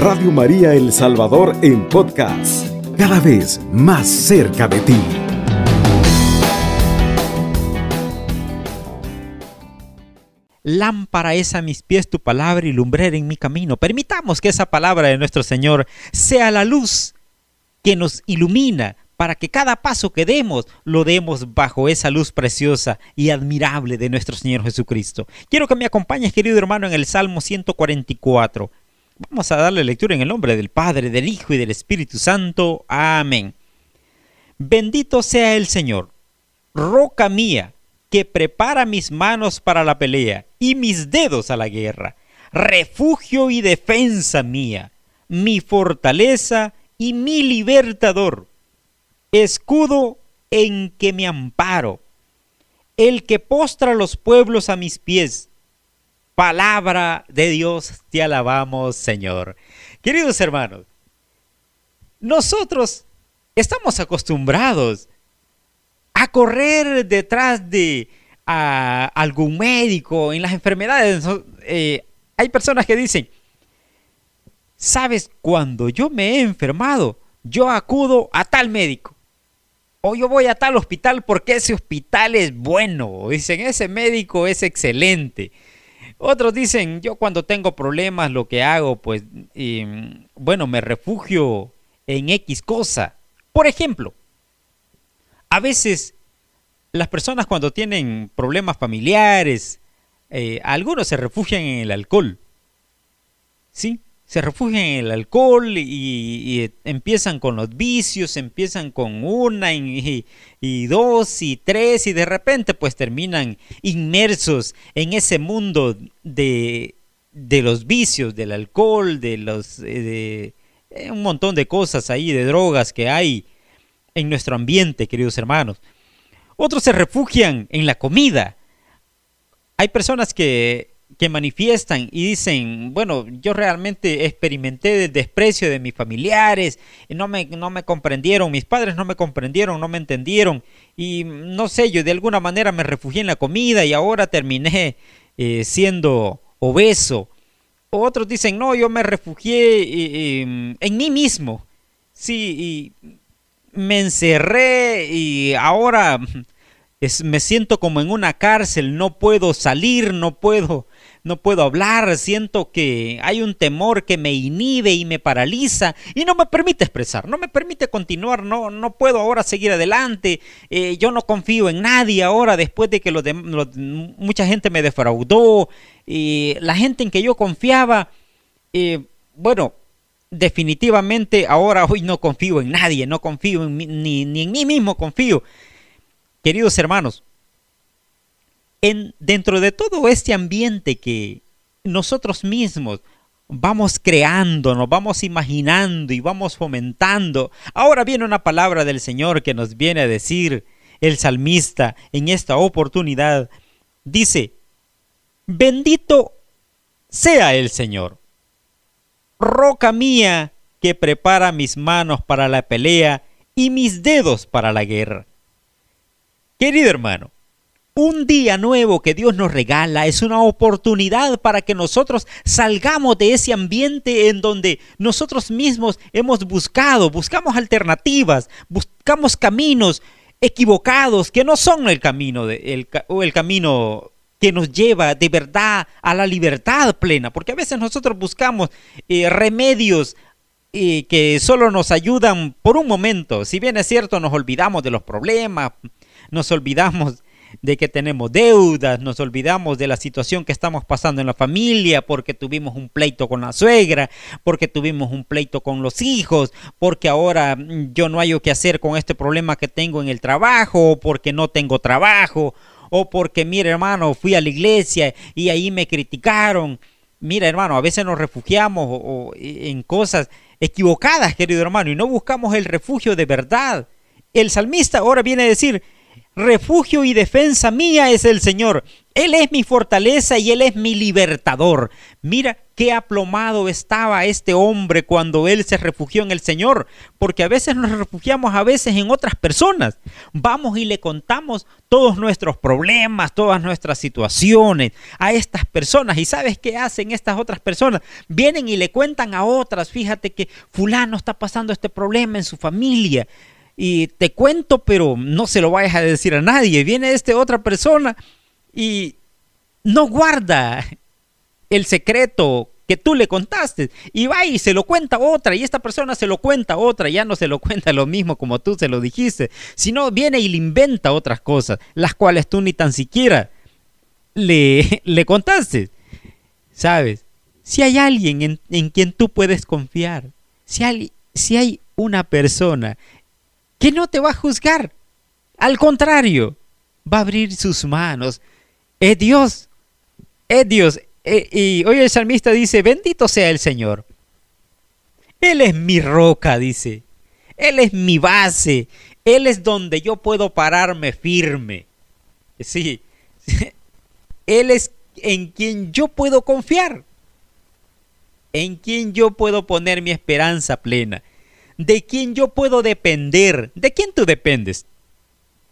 Radio María El Salvador en podcast, cada vez más cerca de ti. Lámpara es a mis pies tu palabra y lumbrera en mi camino. Permitamos que esa palabra de nuestro Señor sea la luz que nos ilumina para que cada paso que demos lo demos bajo esa luz preciosa y admirable de nuestro Señor Jesucristo. Quiero que me acompañes, querido hermano, en el Salmo 144. Vamos a darle lectura en el nombre del Padre, del Hijo y del Espíritu Santo. Amén. Bendito sea el Señor, roca mía, que prepara mis manos para la pelea y mis dedos a la guerra, refugio y defensa mía, mi fortaleza y mi libertador escudo en que me amparo, el que postra los pueblos a mis pies. Palabra de Dios, te alabamos, Señor. Queridos hermanos, nosotros estamos acostumbrados a correr detrás de algún médico en las enfermedades. Eh, hay personas que dicen, ¿sabes? Cuando yo me he enfermado, yo acudo a tal médico o yo voy a tal hospital porque ese hospital es bueno. Dicen, ese médico es excelente. Otros dicen, yo cuando tengo problemas lo que hago, pues, bueno, me refugio en X cosa. Por ejemplo, a veces las personas cuando tienen problemas familiares, eh, algunos se refugian en el alcohol. ¿Sí? Se refugian en el alcohol y, empiezan con los vicios, empiezan con una y, dos y tres y de repente pues terminan inmersos en ese mundo de, los vicios, del alcohol, de los eh, de, un montón de cosas ahí, de drogas que hay en nuestro ambiente, queridos hermanos. Otros se refugian en la comida. Hay personas que que manifiestan y dicen, bueno, yo realmente experimenté el desprecio de mis familiares, no me, no me comprendieron, mis padres no me comprendieron, no me entendieron, y no sé, yo de alguna manera me refugié en la comida y ahora terminé eh, siendo obeso. Otros dicen, no, yo me refugié en mí mismo, sí, y me encerré y ahora me siento como en una cárcel, no puedo salir, no puedo no puedo hablar, siento que hay un temor que me inhibe y me paraliza y no me permite expresar, no me permite continuar, no, no puedo ahora seguir adelante, eh, yo no confío en nadie ahora después de que mucha gente me defraudó, y la gente en que yo confiaba, eh, bueno, definitivamente ahora hoy no confío en nadie, no confío en ni, ni en mí mismo confío. Queridos hermanos, en, dentro de todo este ambiente que nosotros mismos vamos creando, nos vamos imaginando y vamos fomentando, ahora viene una palabra del Señor que nos viene a decir el salmista en esta oportunidad. Dice, bendito sea el Señor, roca mía que prepara mis manos para la pelea y mis dedos para la guerra. Querido hermano, un día nuevo que Dios nos regala es una oportunidad para que nosotros salgamos de ese ambiente en donde nosotros mismos hemos buscado, buscamos alternativas, buscamos caminos equivocados que no son el camino de, o el camino que nos lleva de verdad a la libertad plena, porque a veces nosotros buscamos eh, remedios eh, que solo nos ayudan por un momento. Si bien es cierto, nos olvidamos de los problemas, nos olvidamos de que tenemos deudas, nos olvidamos de la situación que estamos pasando en la familia, porque tuvimos un pleito con la suegra, porque tuvimos un pleito con los hijos, porque ahora mm, yo no hay que hacer con este problema que tengo en el trabajo, o porque no tengo trabajo, o porque, mira hermano, fui a la iglesia y ahí me criticaron. Mira hermano, a veces nos refugiamos en cosas equivocadas, querido hermano, y no buscamos el refugio de verdad. El salmista ahora viene a decir, refugio y defensa mía es el Señor. Él es mi fortaleza y Él es mi libertador. Mira qué aplomado estaba este hombre cuando él se refugió en el Señor, porque a veces nos refugiamos a veces en otras personas. Vamos y le contamos todos nuestros problemas, todas nuestras situaciones a estas personas. ¿Y sabes qué hacen estas otras personas? Vienen y le cuentan a otras, fíjate que fulano está pasando este problema en su familia. Y te cuento, pero no se lo vayas a decir a nadie. Viene esta otra persona y no guarda el secreto que tú le contaste y va y se lo cuenta otra y esta persona se lo cuenta otra, ya no se lo cuenta lo mismo como tú se lo dijiste, sino viene y le inventa otras cosas, las cuales tú ni tan siquiera le, le contaste. ¿Sabes? Si hay alguien en, en quien tú puedes confiar, si hay, si hay una persona que no te va a juzgar, al contrario, va a abrir sus manos, es Dios, es Dios, eh, y hoy el salmista dice, bendito sea el Señor. Él es mi roca, dice. Él es mi base. Él es donde yo puedo pararme firme. Sí. Él es en quien yo puedo confiar. En quien yo puedo poner mi esperanza plena. De quien yo puedo depender. ¿De quién tú dependes?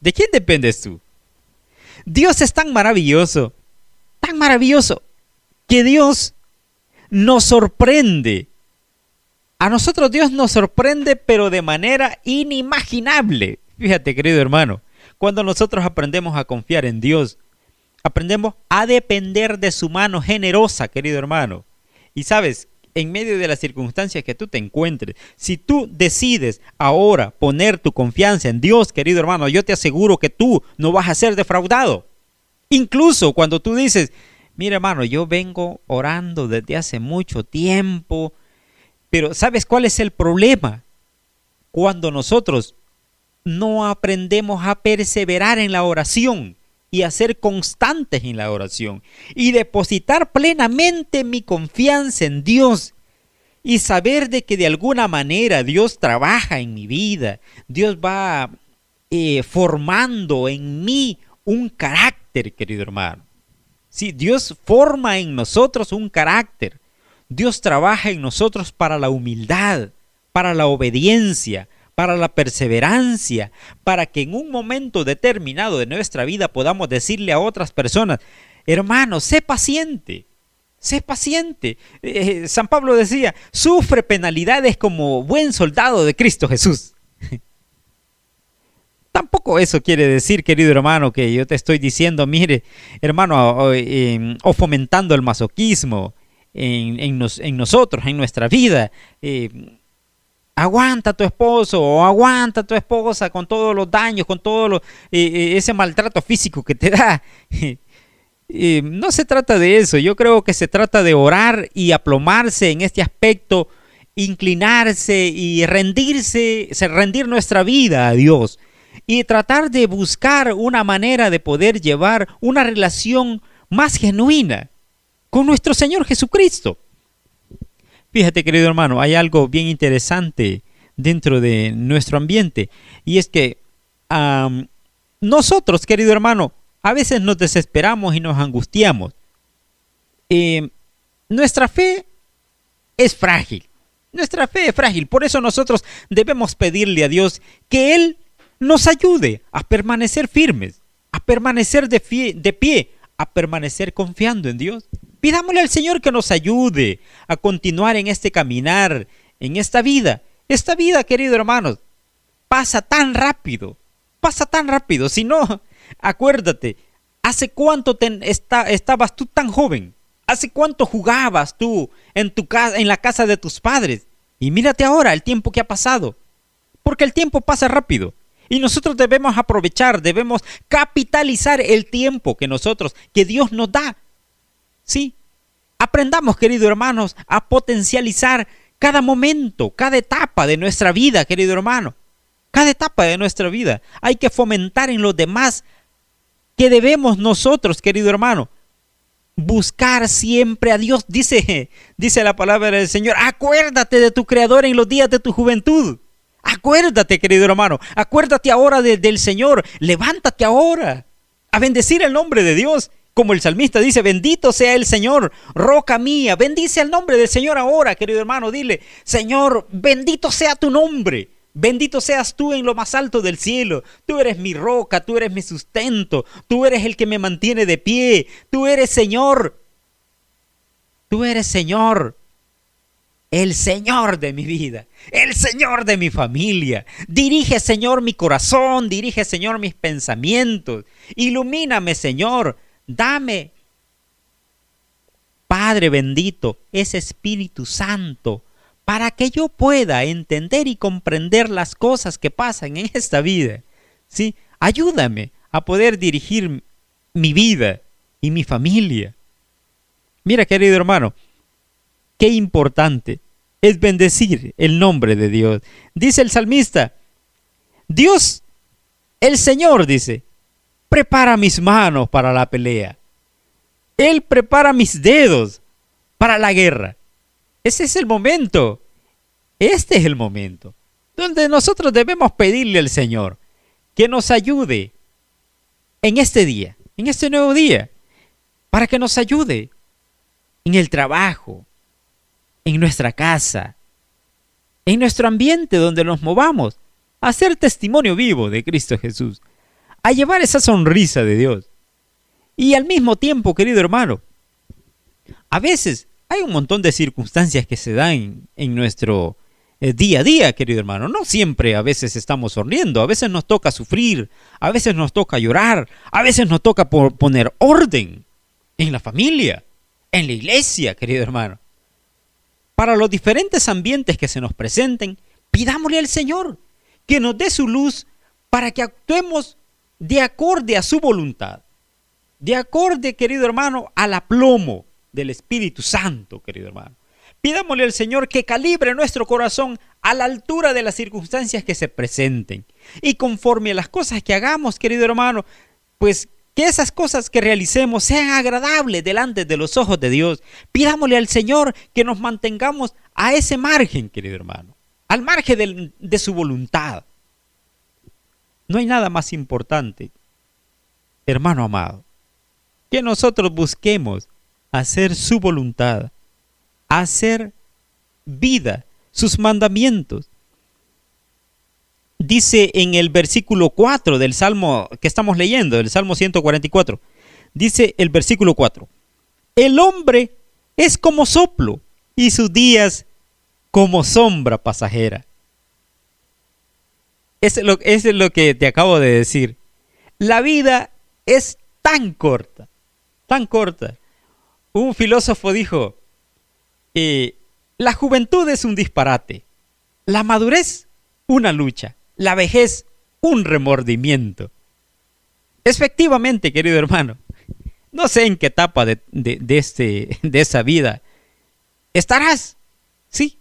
¿De quién dependes tú? Dios es tan maravilloso. Tan maravilloso que Dios nos sorprende. A nosotros Dios nos sorprende, pero de manera inimaginable. Fíjate, querido hermano, cuando nosotros aprendemos a confiar en Dios, aprendemos a depender de su mano generosa, querido hermano. Y sabes, en medio de las circunstancias que tú te encuentres, si tú decides ahora poner tu confianza en Dios, querido hermano, yo te aseguro que tú no vas a ser defraudado. Incluso cuando tú dices, Mira, hermano, yo vengo orando desde hace mucho tiempo, pero ¿sabes cuál es el problema? Cuando nosotros no aprendemos a perseverar en la oración y a ser constantes en la oración y depositar plenamente mi confianza en Dios y saber de que de alguna manera Dios trabaja en mi vida, Dios va eh, formando en mí un carácter, querido hermano. Sí, Dios forma en nosotros un carácter. Dios trabaja en nosotros para la humildad, para la obediencia, para la perseverancia, para que en un momento determinado de nuestra vida podamos decirle a otras personas, hermano, sé paciente, sé paciente. Eh, San Pablo decía, sufre penalidades como buen soldado de Cristo Jesús. Tampoco eso quiere decir, querido hermano, que yo te estoy diciendo, mire, hermano, o, fomentando el masoquismo en, nosotros, en nuestra vida. Eh, aguanta a tu esposo o aguanta a tu esposa con todos los daños, con todo eh, eh, ese maltrato físico que te da. no se trata de eso, yo creo que se trata de orar y aplomarse en este aspecto, inclinarse y rendirse, rendir nuestra vida a Dios y tratar de buscar una manera de poder llevar una relación más genuina con nuestro Señor Jesucristo. Fíjate, querido hermano, hay algo bien interesante dentro de nuestro ambiente y es que nosotros, querido hermano, a veces nos desesperamos y nos angustiamos. Eh, nuestra fe es frágil. Nuestra fe es frágil. Por eso nosotros debemos pedirle a Dios que Él nos ayude a permanecer firmes, a permanecer de, pie, a permanecer confiando en Dios. Pidámosle al Señor que nos ayude a continuar en este caminar, en esta vida. Esta vida, querido hermanos, pasa tan rápido, pasa tan rápido. Si no, acuérdate, ¿hace cuánto estabas tú tan joven? ¿Hace cuánto jugabas tú en, tu en la casa de tus padres? Y mírate ahora el tiempo que ha pasado. Porque el tiempo pasa rápido. Y nosotros debemos aprovechar, debemos capitalizar el tiempo que nosotros, que Dios nos da. Sí. Aprendamos, queridos hermanos, a potencializar cada momento, cada etapa de nuestra vida, querido hermano. Cada etapa de nuestra vida. Hay que fomentar en los demás que debemos nosotros, querido hermano, buscar siempre a Dios. Dice, dice la palabra del Señor, acuérdate de tu Creador en los días de tu juventud. Acuérdate, querido hermano, acuérdate ahora del Señor, levántate ahora a bendecir el nombre de Dios. Como el salmista dice, bendito sea el Señor, roca mía, bendice el nombre del Señor ahora, querido hermano, dile, Señor, bendito sea tu nombre. Bendito seas tú en lo más alto del cielo. Tú eres mi roca, tú eres mi sustento, tú eres el que me mantiene de pie, tú eres Señor. Tú eres Señor el Señor de mi vida, el Señor de mi familia. Dirige, Señor, mi corazón, dirige, Señor, mis pensamientos. Ilumíname, Señor. Dame, Padre bendito, ese Espíritu Santo, para que yo pueda entender y comprender las cosas que pasan en esta vida. ¿Sí? Ayúdame a poder dirigir mi vida y mi familia. Mira, querido hermano, Qué importante es bendecir el nombre de Dios. Dice el salmista, Dios, el Señor dice, prepara mis manos para la pelea. Él prepara mis dedos para la guerra. Ese es el momento. Este es el momento donde nosotros debemos pedirle al Señor que nos ayude en este día, en este nuevo día, para que nos ayude en el trabajo, en nuestra casa, en nuestro ambiente donde nos movamos, a ser testimonio vivo de Cristo Jesús, a llevar esa sonrisa de Dios. Y al mismo tiempo, querido hermano, a veces hay un montón de circunstancias que se dan en nuestro eh, día a día, querido hermano. No siempre a veces estamos sonriendo, a veces nos toca sufrir, a veces nos toca llorar, a veces nos toca poner orden en la familia, en la iglesia, querido hermano para los diferentes ambientes que se nos presenten, pidámosle al Señor que nos dé su luz para que actuemos de acorde a su voluntad, de acorde, querido hermano, al aplomo del Espíritu Santo, querido hermano. Pidámosle al Señor que calibre nuestro corazón a la altura de las circunstancias que se presenten. Y conforme a las cosas que hagamos, querido hermano, pues que esas cosas que realicemos sean agradables delante de los ojos de Dios. Pidámosle al Señor que nos mantengamos a ese margen, querido hermano, al margen de, de su voluntad. No hay nada más importante, hermano amado, que nosotros busquemos hacer su voluntad, hacer vida, sus mandamientos, dice en el versículo 4 del Salmo que estamos leyendo, del Salmo 144, dice el versículo 4, el hombre es como soplo y sus días como sombra pasajera. Es, lo, es lo que te acabo de decir. La vida es tan corta, tan corta. Un filósofo dijo, eh, la juventud es un disparate, la madurez una lucha la vejez un remordimiento. Efectivamente, querido hermano, no sé en qué etapa de, este, de esa vida estarás. Sí,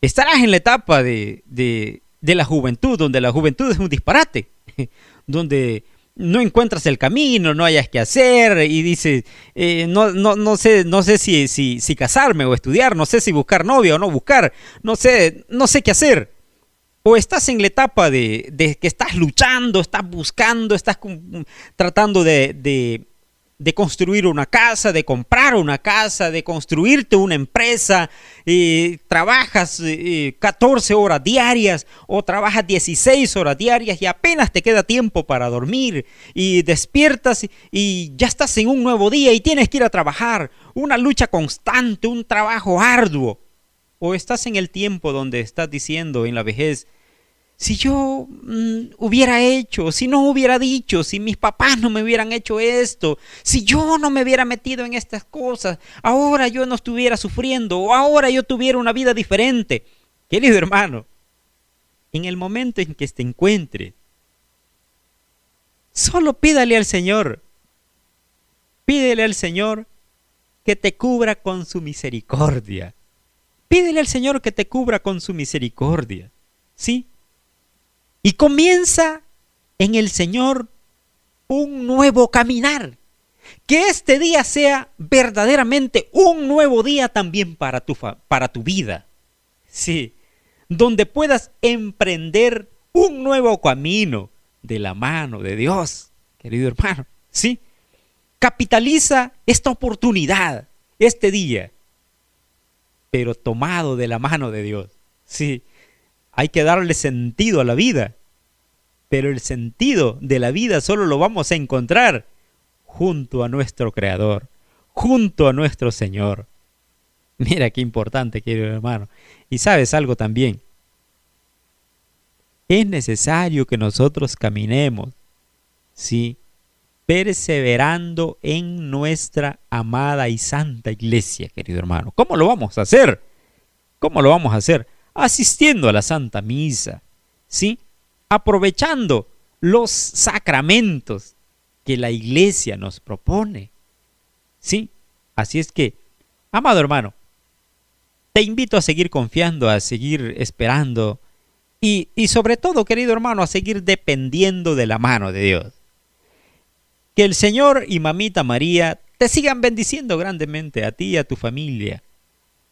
estarás en la etapa de, la juventud, donde la juventud es un disparate, donde no encuentras el camino, no hayas que hacer y dices, eh, no, no, no, sé, no sé si, si, casarme o estudiar, no sé si buscar novia o no buscar, no sé, no sé qué hacer. O estás en la etapa de, que estás luchando, estás buscando, estás tratando de, construir una casa, de comprar una casa, de construirte una empresa, y trabajas 14 horas diarias o trabajas 16 horas diarias y apenas te queda tiempo para dormir y despiertas y ya estás en un nuevo día y tienes que ir a trabajar, una lucha constante, un trabajo arduo. O estás en el tiempo donde estás diciendo en la vejez, si yo mm, hubiera hecho, si no hubiera dicho, si mis papás no me hubieran hecho esto, si yo no me hubiera metido en estas cosas, ahora yo no estuviera sufriendo o ahora yo tuviera una vida diferente. Querido hermano, en el momento en que te encuentre, solo pídale al Señor, pídele al Señor que te cubra con su misericordia. Pídele al Señor que te cubra con su misericordia. ¿Sí? Y comienza en el Señor un nuevo caminar. Que este día sea verdaderamente un nuevo día también para tu, para tu vida. Sí, donde puedas emprender un nuevo camino de la mano de Dios, querido hermano. Sí, Capitaliza esta oportunidad, este día, pero tomado de la mano de Dios. Sí, hay que darle sentido a la vida, pero el sentido de la vida solo lo vamos a encontrar junto a nuestro Creador, junto a nuestro Señor. Mira qué importante, querido hermano. Y sabes algo también. Es necesario que nosotros caminemos, sí, perseverando en nuestra amada y santa iglesia, querido hermano. ¿Cómo lo vamos a hacer? ¿Cómo lo vamos a hacer? Asistiendo a la Santa Misa, ¿sí? Aprovechando los sacramentos que la iglesia nos propone. ¿Sí? Así es que, amado hermano, te invito a seguir confiando, a seguir esperando y, y sobre todo, querido hermano, a seguir dependiendo de la mano de Dios. Que el Señor y Mamita María te sigan bendiciendo grandemente a ti y a tu familia.